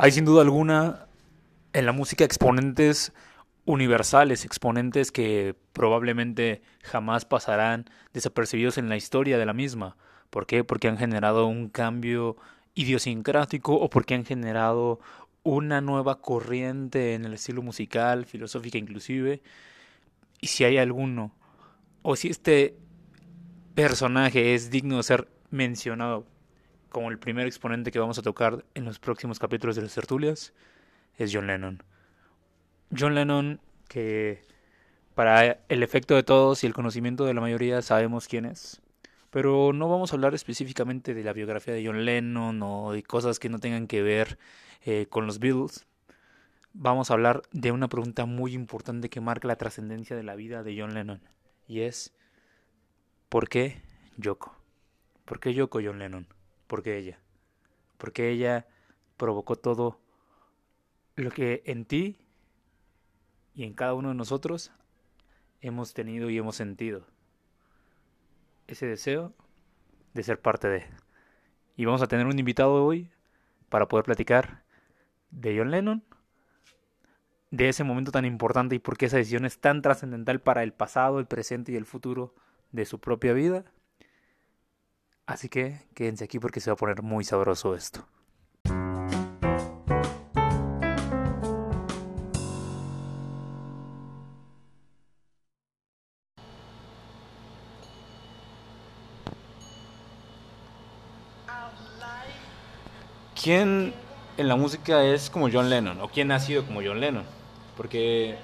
Hay sin duda alguna en la música exponentes universales, exponentes que probablemente jamás pasarán desapercibidos en la historia de la misma. ¿Por qué? Porque han generado un cambio idiosincrático o porque han generado una nueva corriente en el estilo musical, filosófica inclusive. Y si hay alguno, o si este personaje es digno de ser mencionado como el primer exponente que vamos a tocar en los próximos capítulos de las tertulias, es John Lennon. John Lennon, que para el efecto de todos y el conocimiento de la mayoría sabemos quién es, pero no vamos a hablar específicamente de la biografía de John Lennon o de cosas que no tengan que ver eh, con los Beatles. Vamos a hablar de una pregunta muy importante que marca la trascendencia de la vida de John Lennon, y es, ¿por qué Yoko? ¿Por qué Yoko John Lennon? ¿Por qué ella? Porque ella provocó todo lo que en ti y en cada uno de nosotros hemos tenido y hemos sentido. Ese deseo de ser parte de. Y vamos a tener un invitado hoy para poder platicar de John Lennon, de ese momento tan importante y por qué esa decisión es tan trascendental para el pasado, el presente y el futuro de su propia vida. Así que quédense aquí porque se va a poner muy sabroso esto. ¿Quién en la música es como John Lennon? ¿O quién ha sido como John Lennon? Porque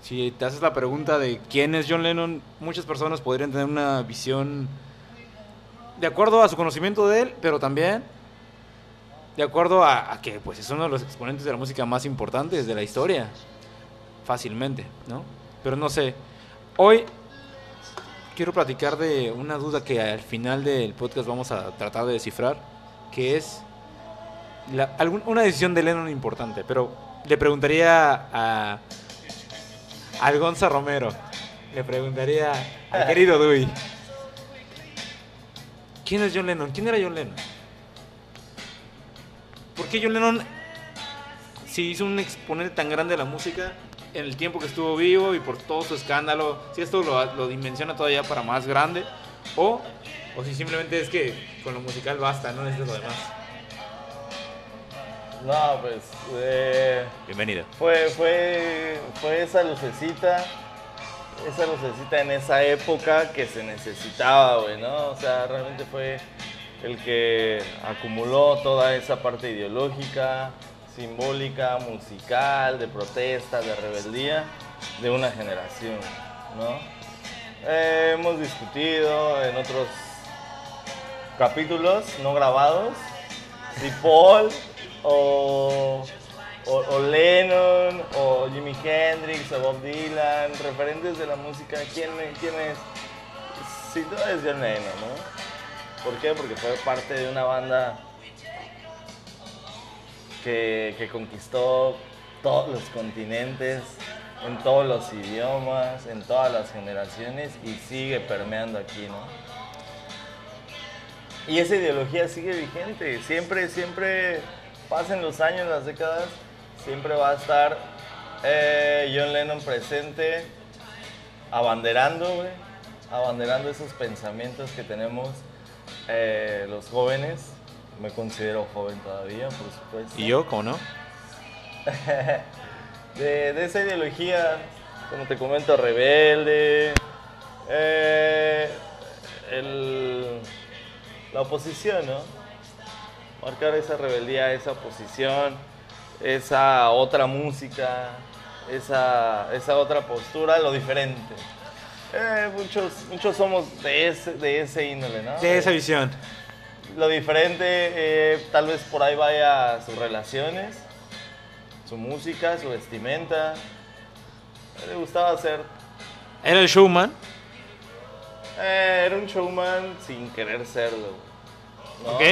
si te haces la pregunta de quién es John Lennon, muchas personas podrían tener una visión de acuerdo a su conocimiento de él, pero también de acuerdo a, que pues es uno de los exponentes de la música más importantes de la historia, fácilmente, ¿no? Pero no sé, hoy quiero platicar de una duda que al final del podcast vamos a tratar de descifrar, que es una decisión de Lennon importante, pero le preguntaría a al Gonza Romero, le preguntaría al querido Dewey. ¿Quién es John Lennon? ¿Quién era John Lennon? ¿Por qué John Lennon se hizo un exponente tan grande de la música en el tiempo que estuvo vivo y por todo su escándalo? Si esto lo, lo dimensiona todavía para más grande o, o si simplemente es que con lo musical basta, no necesitas lo demás. No, pues. Eh, Bienvenido. fue, fue, fue esa lucecita. Esa lucecita en esa época que se necesitaba, güey, ¿no? O sea, realmente fue el que acumuló toda esa parte ideológica, simbólica, musical, de protesta, de rebeldía de una generación, ¿no? Eh, hemos discutido en otros capítulos no grabados si Paul o, o, Lennon o Jimi Hendrix o Bob Dylan, referentes de la música, ¿quién, quién es? Sin duda es John Lennon, ¿no? ¿Por qué? Porque fue parte de una banda que, que conquistó todos los continentes, en todos los idiomas, en todas las generaciones y sigue permeando aquí, ¿no? Y esa ideología sigue vigente, siempre, siempre pasen los años, las décadas, siempre va a estar eh, John Lennon presente, abanderando, güey, abanderando esos pensamientos que tenemos eh, los jóvenes. Me considero joven todavía, por supuesto. ¿Y yo, cómo no? de, de esa ideología, como te comento, rebelde, eh, el- la oposición, ¿no? Marcar esa rebeldía, esa oposición, esa otra música, esa, esa otra postura, lo diferente. Eh, muchos, muchos somos de ese, de ese índole, ¿no? De esa visión. Lo diferente, eh, tal vez por ahí vaya sus relaciones, su música, su vestimenta. Le gustaba hacer. Era el showman. eh, era un showman sin querer serlo. ¿no? ¿Ok?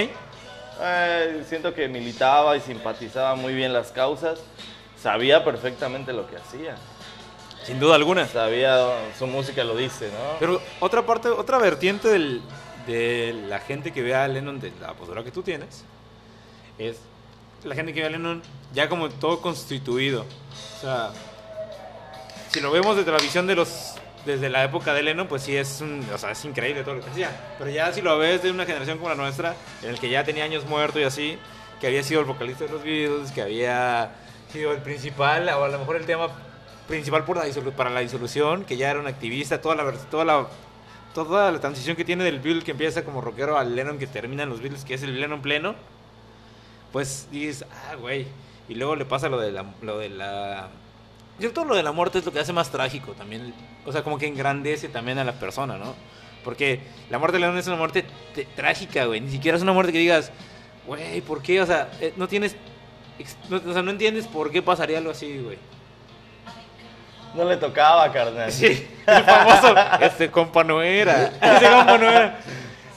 Eh, siento que militaba y simpatizaba muy bien las causas. Sabía perfectamente lo que hacía. Sin duda alguna. Sabía, su música lo dice, ¿no? Pero otra parte, otra vertiente del- de la gente que ve a Lennon, de la postura que tú tienes, es la gente que ve a Lennon ya como todo constituido. O sea, si lo vemos desde la visión de los desde la época de Lennon, pues sí es un, o sea, es increíble todo lo que hacía. Pero ya si lo ves de una generación como la nuestra, en el que ya tenía años muerto y así, que había sido el vocalista de los Beatles, que había sido el principal, o a lo mejor el tema principal para la disolución, que ya era un activista, toda la, toda la toda la transición que tiene del Beatle que empieza como rockero al Lennon que termina en los Beatles, que es el Lennon pleno, pues dices, ah, güey. Y luego le pasa lo de la, lo de la... Yo todo lo de la muerte es lo que hace más trágico también. O sea, como que engrandece también a la persona, ¿no? Porque la muerte de Lennon es una muerte te- trágica, güey. Ni siquiera es una muerte que digas, güey, ¿por qué? O sea, eh, no tienes... no- o sea, no entiendes por qué pasaría algo así, güey. No le tocaba, carnal. Sí, el famoso, este compa no era. Ese compa no era.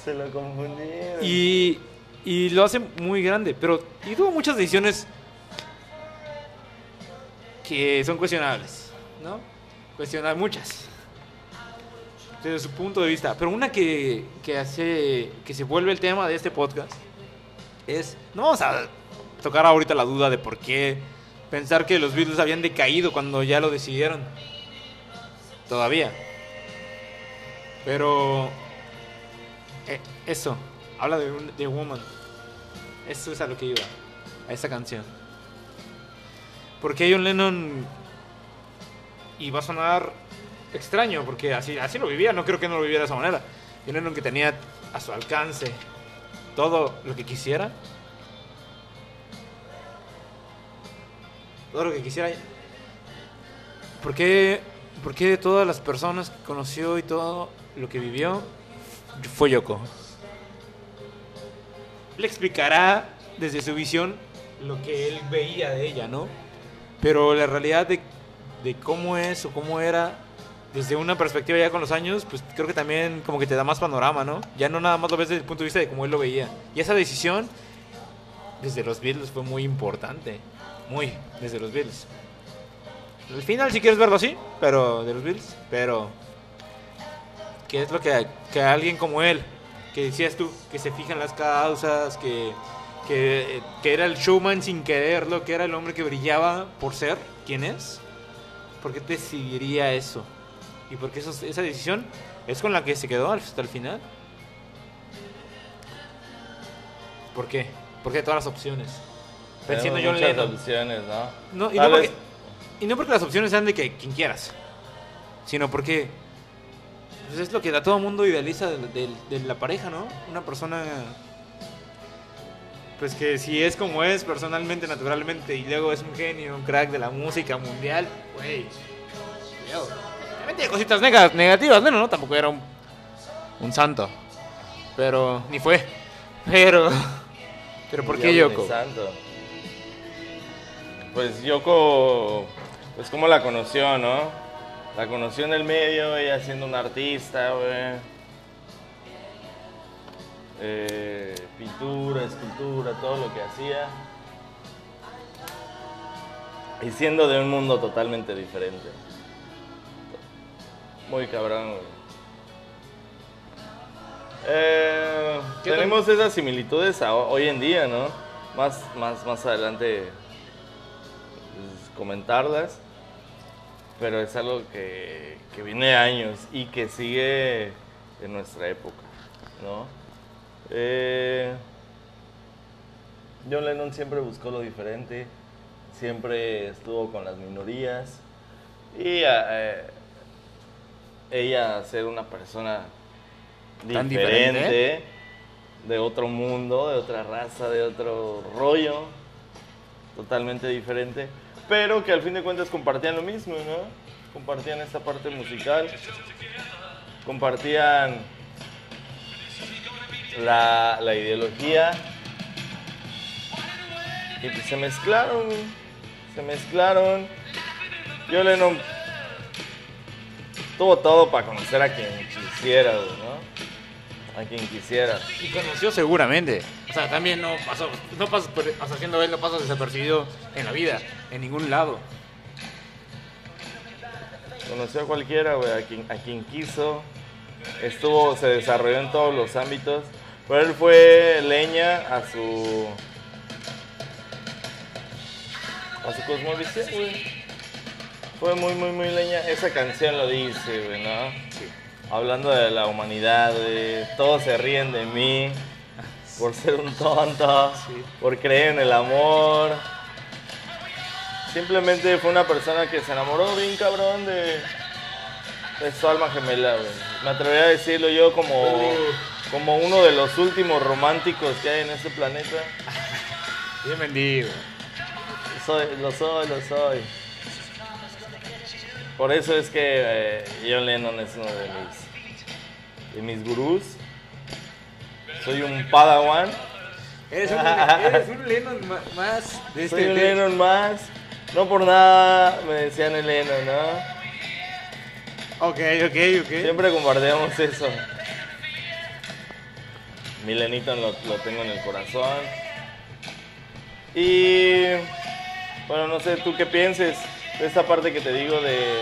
Se lo confundieron. Y, y lo hace muy grande, pero y tuvo muchas decisiones que son cuestionables, ¿no? Cuestionables, muchas. Desde su punto de vista. Pero una que, que hace que se vuelve el tema de este podcast es, no vamos a tocar ahorita la duda de por qué pensar que los Beatles habían decaído cuando ya lo decidieron. Todavía. Pero eh, eso, habla de, un, de Woman. Eso es a lo que iba, a esa canción. Porque John Lennon iba a sonar extraño, porque así, así lo vivía, no creo que no lo viviera de esa manera. John Lennon que tenía a su alcance todo lo que quisiera. Todo lo que quisiera. ¿Por qué, por qué de todas las personas que conoció y todo lo que vivió fue Yoko? Le explicará desde su visión lo que él veía de ella, ¿no? Pero la realidad de, de cómo es o cómo era desde una perspectiva ya con los años, pues creo que también como que te da más panorama, ¿no? Ya no nada más lo ves desde el punto de vista de cómo él lo veía. Y esa decisión desde los Beatles fue muy importante. Muy, desde los Beatles. Al final, si quieres verlo así, pero de los Beatles, pero que es lo que, que alguien como él, que decías tú, que se fija en las causas, que, que, que era el showman sin quererlo, que era el hombre que brillaba por ser quien es, ¿por qué decidiría eso? Y porque eso, esa decisión es con la que se quedó hasta el final. ¿Por qué? Porque todas las opciones. John muchas Lennon. opciones, ¿no? No, y, no porque, y no porque las opciones sean de que quien quieras, sino porque pues, es lo que a todo mundo idealiza de, de- de la pareja, ¿no? Una persona, pues que si es como es personalmente, naturalmente, y luego es un genio, un crack de la música mundial, güey. También tiene cositas nega- negativas, bueno, ¿no? Tampoco era un, un santo, pero ni fue, pero, pero ¿por qué Yoko? santo. Pues Yoko, pues cómo la conoció, ¿no? La conoció en el medio, ella siendo una artista, güey. Eh, pintura, escultura, todo lo que hacía. Y siendo de un mundo totalmente diferente. Muy cabrón, güey. Eh, tenemos esas similitudes a- hoy en día, ¿no? Más, más, más adelante pues, comentarlas. Pero es algo que, que viene años y que sigue en nuestra época, ¿no? Eh, John Lennon siempre buscó lo diferente, siempre estuvo con las minorías y eh, ella ser una persona Tan diferente, diferente, de otro mundo, de otra raza, de otro rollo, totalmente diferente, pero que al fin de cuentas compartían lo mismo, ¿no? Compartían esta parte musical, compartían la, la ideología y pues se mezclaron, se mezclaron. Yo Lennon tuvo todo para conocer a quien quisiera, ¿no? A quien quisiera. Y conoció seguramente. O sea, también no pasó, no pasó, o sea, siendo él no pasó desapercibido en la vida, en ningún lado. Conoció a cualquiera, güey, a quien, a quien quiso. Estuvo, se desarrolló en todos los ámbitos. Pero él fue leña a su. a su cosmovisión, güey. Fue muy, muy, muy leña. Esa canción lo dice, güey, ¿no? Hablando de la humanidad, güey. Todos se ríen de mí por ser un tonto, por creer en el amor. Simplemente fue una persona que se enamoró bien cabrón de, de su alma gemela, güey. Me atrevería a decirlo yo como, como uno de los últimos románticos que hay en este planeta. Bien vendido. Soy, lo soy, lo soy. Por eso es que eh, John Lennon es uno de mis, de mis gurús. Soy un padawan. Eres un, eres un Lennon más de este Soy un Lennon más. No por nada me decían el Lennon, ¿no? Ok, ok, ok. Siempre compartíamos eso. Mi Lenito lo, lo tengo en el corazón. Y bueno, no sé tú qué pienses de esta parte que te digo de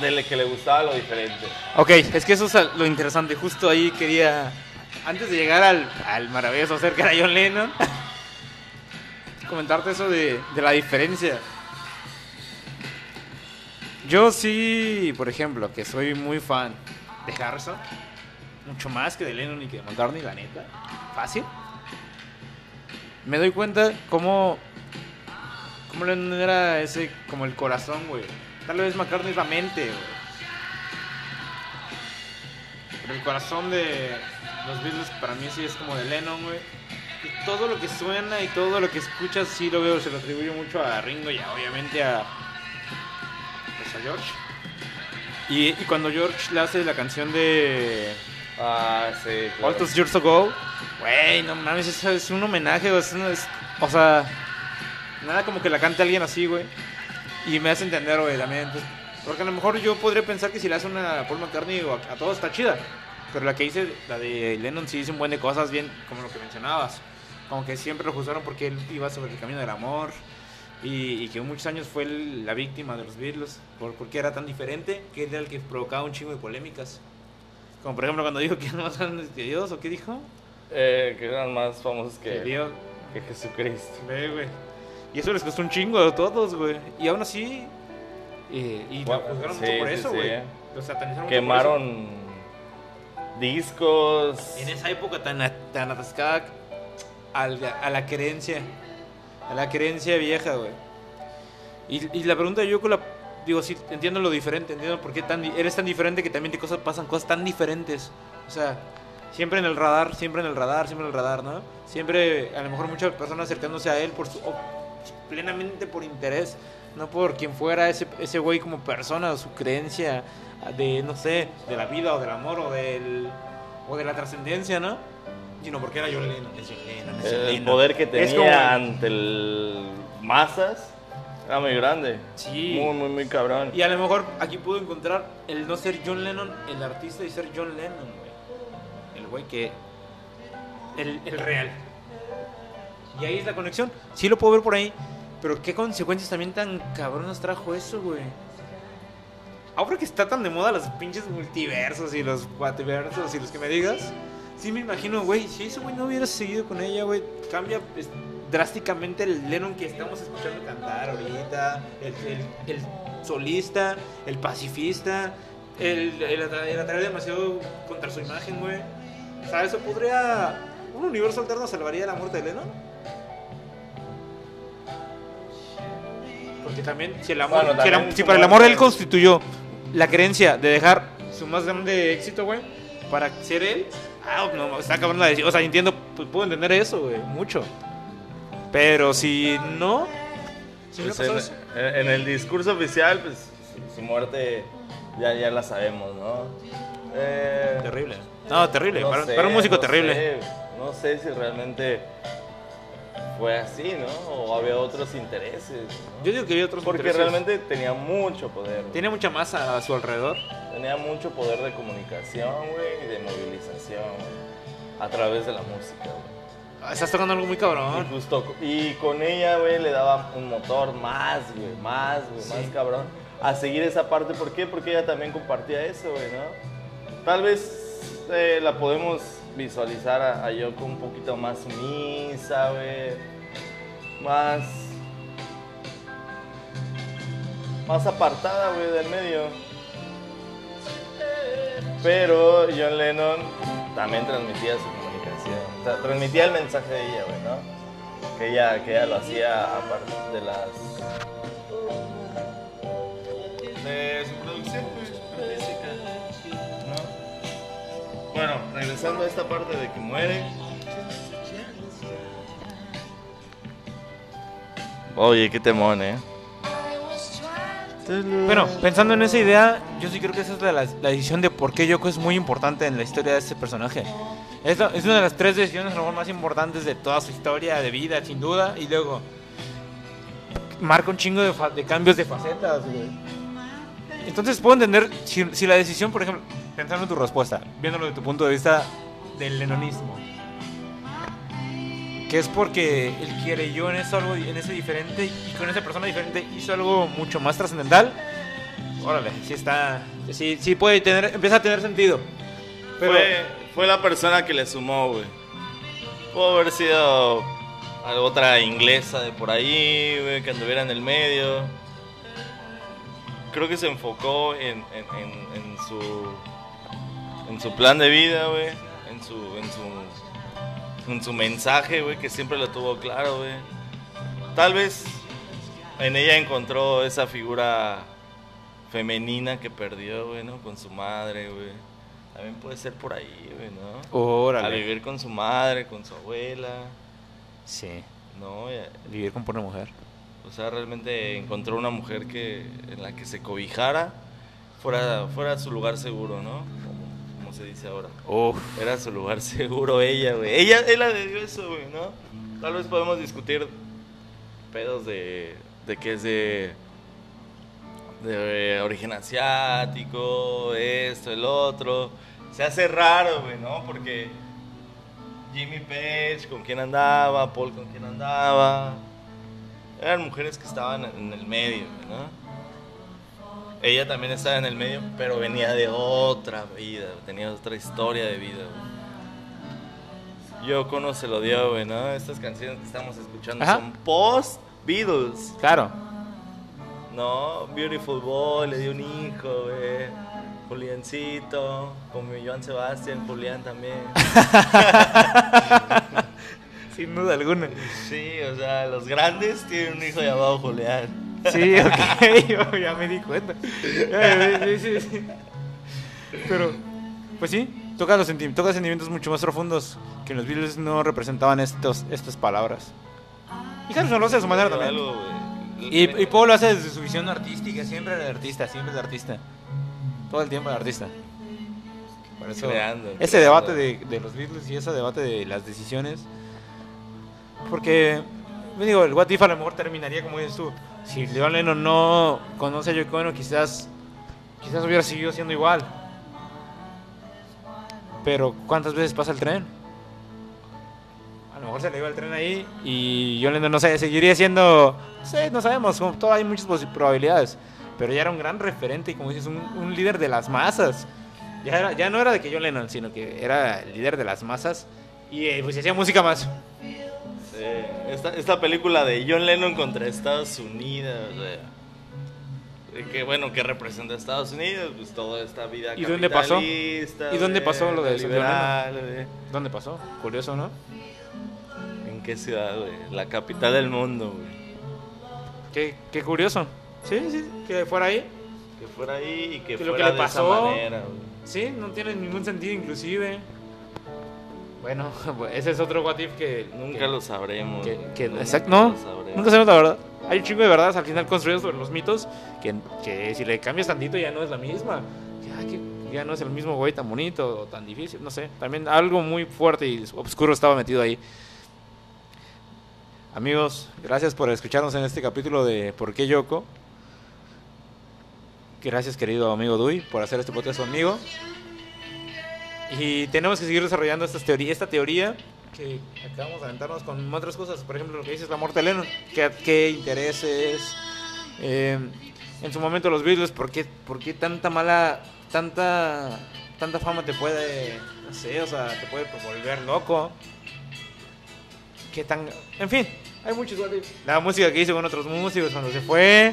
de que le gustaba lo diferente. Ok, es que eso es lo interesante. Justo ahí quería, antes de llegar al, al maravilloso acerca de John Lennon, comentarte eso de, de la diferencia. Yo sí, por ejemplo, que soy muy fan de Harrison, mucho más que de Lennon y que de McCartney, la neta, fácil. Me doy cuenta cómo, cómo Lennon era ese, como el corazón, güey. Tal vez McCartney es la mente, güey. Pero el corazón de los Beatles para mí sí es como de Lennon, güey. Y todo lo que suena y todo lo que escuchas sí lo veo, se lo atribuyo mucho a Ringo y a- obviamente a, pues a George. Y, y cuando George le hace la canción de Ah, sí. claro. All Those Years Ago, güey, no mames, eso es un homenaje, güey, o sea, nada como que la cante alguien así, güey. Y me hace entender, güey, también. pues, porque a lo mejor yo podría pensar que si le hace una a Paul McCartney o a, a todos está chida. Pero la que hice, la de Lennon, sí dice un buen de cosas, bien como lo que mencionabas. Como que siempre lo juzgaron porque él iba sobre el camino del amor. Y, y que muchos años fue el- la víctima de los Beatles. Por, porque era tan diferente que él era el que provocaba un chingo de polémicas. Como por ejemplo cuando dijo que eran más grandes que Dios, ¿o qué dijo? Eh, que eran más famosos que, Dios. que Jesucristo. Ve, güey. Y eso les costó un chingo a todos, güey. Y aún así. eh, y Bueno, lo juzgaron sí, mucho por sí, eso, sí. güey. Lo satanizaron mucho por Quemaron discos. eso. En esa época tan, a- tan atascada al- a la creencia. A la creencia vieja, güey. Y, y la pregunta yo con la. Digo, sí, entiendo lo diferente, entiendo por qué tan, eres tan diferente que también te cosas, pasan cosas tan diferentes. O sea, siempre en el radar, siempre en el radar, siempre en el radar, ¿no? Siempre, a lo mejor muchas personas acercándose a él por su, plenamente por interés, no por quien fuera ese, ese güey como persona, o su creencia de, no sé, de la vida o del amor o del o de la trascendencia, ¿no? Sino porque era John Lennon, El poder que tenía como- ante el masas era muy grande. Sí. Muy, muy, muy cabrón. Y a lo mejor aquí puedo encontrar el no ser John Lennon, el artista, y ser John Lennon, güey. El güey que. El, el real. Y ahí es la conexión. Sí lo puedo ver por ahí. Pero qué consecuencias también tan cabronas trajo eso, güey. Ahora que está tan de moda los pinches multiversos y los guateversos y los que me digas. Sí me imagino, güey, si ese güey no hubiera seguido con ella, güey, cambia pues, drásticamente el Lennon que estamos escuchando cantar ahorita, el, el- el solista, el pacifista, el, el, el atraer demasiado contra su imagen, güey. O sea, eso podría... ¿Un universo alterno salvaría la muerte de Lennon? Porque también, si, el amor, Bueno, si, el para el amor él constituyó la creencia de dejar su más grande éxito, güey, para ser él, ah, no, está cabrón la decisión. O sea, entiendo, pues, puedo entender eso, güey, mucho. Pero si no, ¿Sí le Pues en, el discurso oficial, pues su, muerte ya, ya la sabemos, ¿no? Eh, Terrible. No, terrible. no para, sé, para un músico no terrible. sé, no sé si realmente fue así, ¿no? O había otros intereses. Yo digo que había otros Porque intereses. realmente tenía mucho poder. güey. Tiene mucha masa a su alrededor. Tenía mucho poder de comunicación, güey, y de movilización, güey, a través de la música, güey. Ah, Estás tocando algo muy Y, cabrón. justo, y con ella, güey, le daba un motor más, güey, más, güey, Sí. más cabrón. A seguir esa parte, ¿por qué? Porque ella también compartía eso, güey, ¿no? Tal vez eh, la podemos visualizar a, a Yoko un poquito más sumisa, güey. Más... Más apartada, güey, del medio. Pero John Lennon también transmitía su transmitía el mensaje de ella, güey, ¿no? Que ella, que ella lo hacía a partir de las. de su producción, pues, ¿no? Bueno, regresando a esta parte de que muere. Oye, qué temón, eh. Bueno, pensando en esa idea, yo sí creo que esa es la, la decisión de por qué Yoko es muy importante en la historia de este personaje. Es, es una de las tres decisiones más importantes de toda su historia de vida, sin duda. Y luego marca un chingo de, de cambios de facetas, güey. Entonces puedo entender si, la decisión, por ejemplo, pensando en tu respuesta, viéndolo desde tu punto de vista del lenonismo, que es porque él quiere yo en eso algo en ese diferente y con esa persona diferente hizo algo mucho más trascendental. Órale, sí está, sí, sí puede tener, empieza a tener sentido. Pero fue la persona que le sumó, güey. Pudo haber sido otra inglesa de por ahí, güey, que anduviera en el medio. Creo que se enfocó en, en su plan de vida, güey, en su en su en su mensaje, güey, que siempre lo tuvo claro, güey. Tal vez en ella encontró esa figura femenina que perdió, güey, ¿no? Con su madre, güey. También puede ser por ahí, güey, ¿no? A órale. vivir con su madre, con su abuela, Sí, ¿no? Y, vivir con una mujer. O sea, realmente encontró una mujer que en la que se cobijara, fuera, fuera su lugar seguro, ¿no? Como, como se dice ahora. Uf. Era su lugar seguro ella, güey. Ella, ella le dio eso, güey, ¿no? Tal vez podemos discutir pedos de, de que es de, de origen asiático, esto, el otro. Se hace raro, güey, ¿no? Porque Jimmy Page, con quién andaba, Paul, con quién andaba. Eran mujeres que estaban en el medio, güey, ¿no? Ella también estaba en el medio, pero venía de otra vida, tenía otra historia de vida, güey. Yoko no se lo dio, güey, ¿no? Estas canciones que estamos escuchando Ajá. son post-Beatles. Claro. No, Beautiful Boy, le dio un hijo, güey. Juliancito, como Joan Sebastián, Julián también. Sin duda alguna. Sí, o sea, los grandes tienen un hijo llamado Julián. Sí, ok, yo ya me di cuenta. Sí, sí, sí. Pero, pues sí, toca, los senti- toca sentimientos mucho más profundos que en los Beatles no representaban estos, estas palabras. Y hace de su manera también. Algo. Y, y Paul lo hace desde su visión artística, siempre el artista, siempre el artista. Todo el tiempo el artista. Por eso, Creando, ese creando. debate de, de los Beatles y ese debate de las decisiones. Porque, me digo, el What If a lo mejor terminaría como dices tú. Si John Lennon no conoce a Yoko Ono, quizás, quizás hubiera seguido siendo igual. Pero, ¿cuántas veces pasa el tren? Mejor se le iba el tren ahí y John Lennon no sé, seguiría siendo, no sé, no sabemos, todo hay muchas probabilidades. Pero ya era un gran referente y como dices, un, un líder de las masas. Ya, era- ya no era de que John Lennon, sino que era el líder de las masas y eh, pues hacía música más. Esta, esta película de John Lennon contra Estados Unidos, o sea, de que bueno, que representa a Estados Unidos, pues toda esta vida ¿Y dónde pasó? ¿Y dónde pasó lo de John liberal, güey. ¿Dónde pasó? Curioso, ¿no? ¿En qué ciudad, güey? La capital del mundo, güey. Qué, qué curioso. Sí, sí, que fuera ahí. Que fuera ahí y que, Que lo que fuera le de esa pasó- manera, güey. Sí, no tiene ningún sentido inclusive. Bueno, ese es otro what if que... Nunca que- lo sabremos. que- que- Nunca exacto, lo no, sabremos. nunca sabemos la verdad. hay un chingo de verdades al final construidas sobre los mitos que, que si le cambias tantito ya no es la misma. Ya, que ya no es el mismo güey tan bonito o tan difícil, no sé. También algo muy fuerte y oscuro estaba metido ahí. Amigos, gracias por escucharnos en este capítulo de ¿Por qué Yoko? Gracias, querido amigo Dui, por hacer este podcast conmigo. Y tenemos que seguir desarrollando esta teoría, esta teoría que acabamos de aventarnos con otras cosas. Por ejemplo, lo que dices la muerte de Lennon. ¿Qué, intereses? Eh, en su momento los Beatles, ¿por qué, ¿por qué tanta mala, tanta, tanta fama te puede, no sé, o sea, te puede volver loco? ¿Qué tan, en fin, hay muchos. La música que hizo con otros músicos cuando se fue.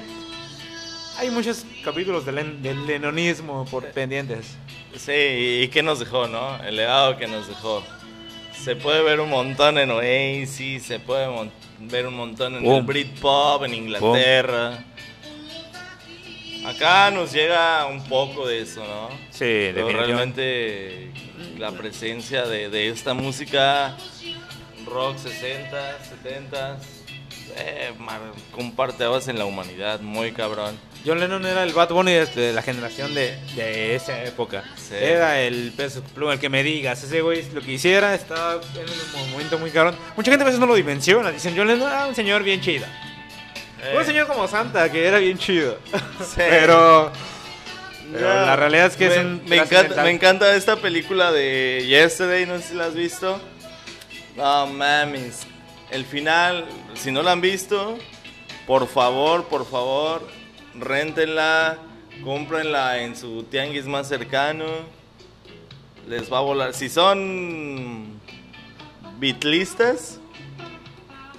Hay muchos capítulos del, len- del lenonismo por pendientes. Sí, y qué nos dejó, ¿no? El legado que nos dejó. Se puede ver un montón en Oasis, se puede ver un montón en el. Britpop, en Inglaterra. Acá nos llega un poco de eso, ¿no? Sí, Pero realmente la presencia de, de esta música rock 60, 70, eh, comparte aguas en la humanidad, muy cabrón. John Lennon era el Bad Bunny de, la generación de, de esa época. Sí. Era el peso pluma, el que me digas. Ese güey lo que hiciera estaba en un momento muy cabrón. Mucha gente a veces no lo dimensiona. Dicen, John Lennon era un señor bien chido. Eh, Un señor como Santa, que era bien chido. sí. Pero, pero la realidad es que me, es un me encanta, me encanta esta película de Yesterday, no sé si la has visto. No mames. El final, si no la han visto, por favor, por favor, réntenla, cómprenla en su tianguis más cercano. Les va a volar. Si son bitlistas,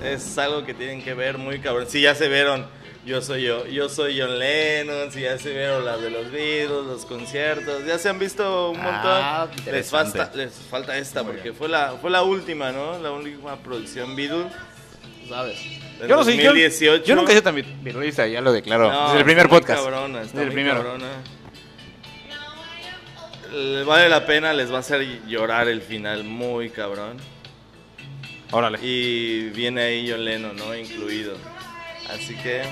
es algo que tienen que ver muy cabrón. Si ya se vieron Yo soy yo, yo soy John Lennon, si ya se vieron las de los Beatles, los conciertos, ya se han visto un montón. Ah, les, falta, les falta esta porque fue la fue la última, ¿no? La última producción Beatles. ¿Sabes? del Yo no sé, yo, 2018. yo nunca he sido tan virulista, ya lo declaro. No, Desde el primer podcast. Cabrona, está Desde el primero. cabrona. Le vale la pena, les va a hacer llorar el final muy cabrón. Órale. Y viene ahí John Lennon, ¿no? Incluido. Así que.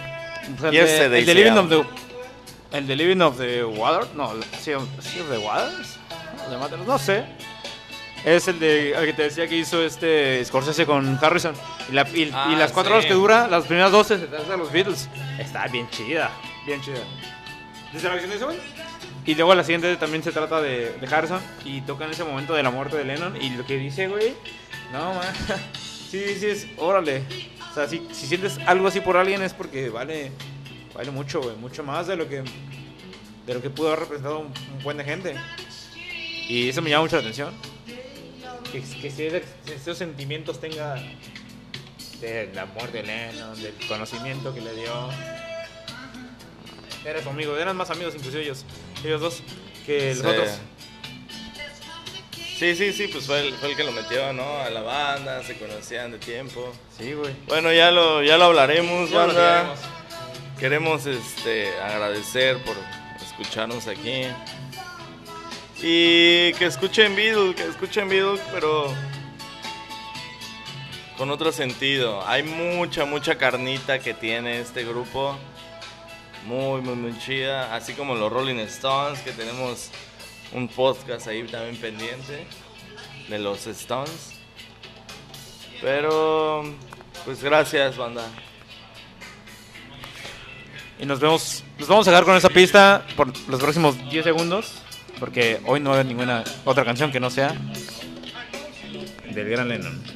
Sea, el, de, el de Living of the el de Living of the Water, no, sí, sí of the Waters, Matter, no sé. Es el de el que te decía que hizo este Scorsese con Harrison y, la, y, y Ah, las cuatro sí. horas que dura, las primeras 12 se trata de los Beatles. Está bien chida, bien chida. ¿Desde la versión de ese güey? Y luego la siguiente también se trata de, de Harrison y tocan ese momento de la muerte de Lennon y lo que dice, güey, no, man, sí, sí es, órale. O sea, si, si sientes algo así por alguien es porque vale, vale mucho, güey, mucho más de lo que de lo que pudo haber representado un, un buen de gente. Y eso me llama mucho la atención. Que, que si ese- esos sentimientos tenga de la muerte de Lennon, del conocimiento que le dio. Era su amigo, eran más amigos inclusive ellos, ellos dos que los Sí. otros. Sí, sí, sí, pues fue el, fue el que lo metió, ¿no? A la banda, se conocían de tiempo. Sí, güey. Bueno, ya lo, ya lo hablaremos, Ya banda. Queremos este, agradecer por escucharnos aquí. Y que escuchen Beatles, que escuchen Beatles, pero con otro sentido. Hay mucha, mucha carnita que tiene este grupo. Muy, muy, muy chida. Así como los Rolling Stones, que tenemos un podcast ahí también pendiente de los Stones. Pero, pues gracias, banda. Y nos vemos, nos vamos a dejar con esa pista por los próximos 10 segundos, porque hoy no va a haber ninguna otra canción que no sea del gran Lennon.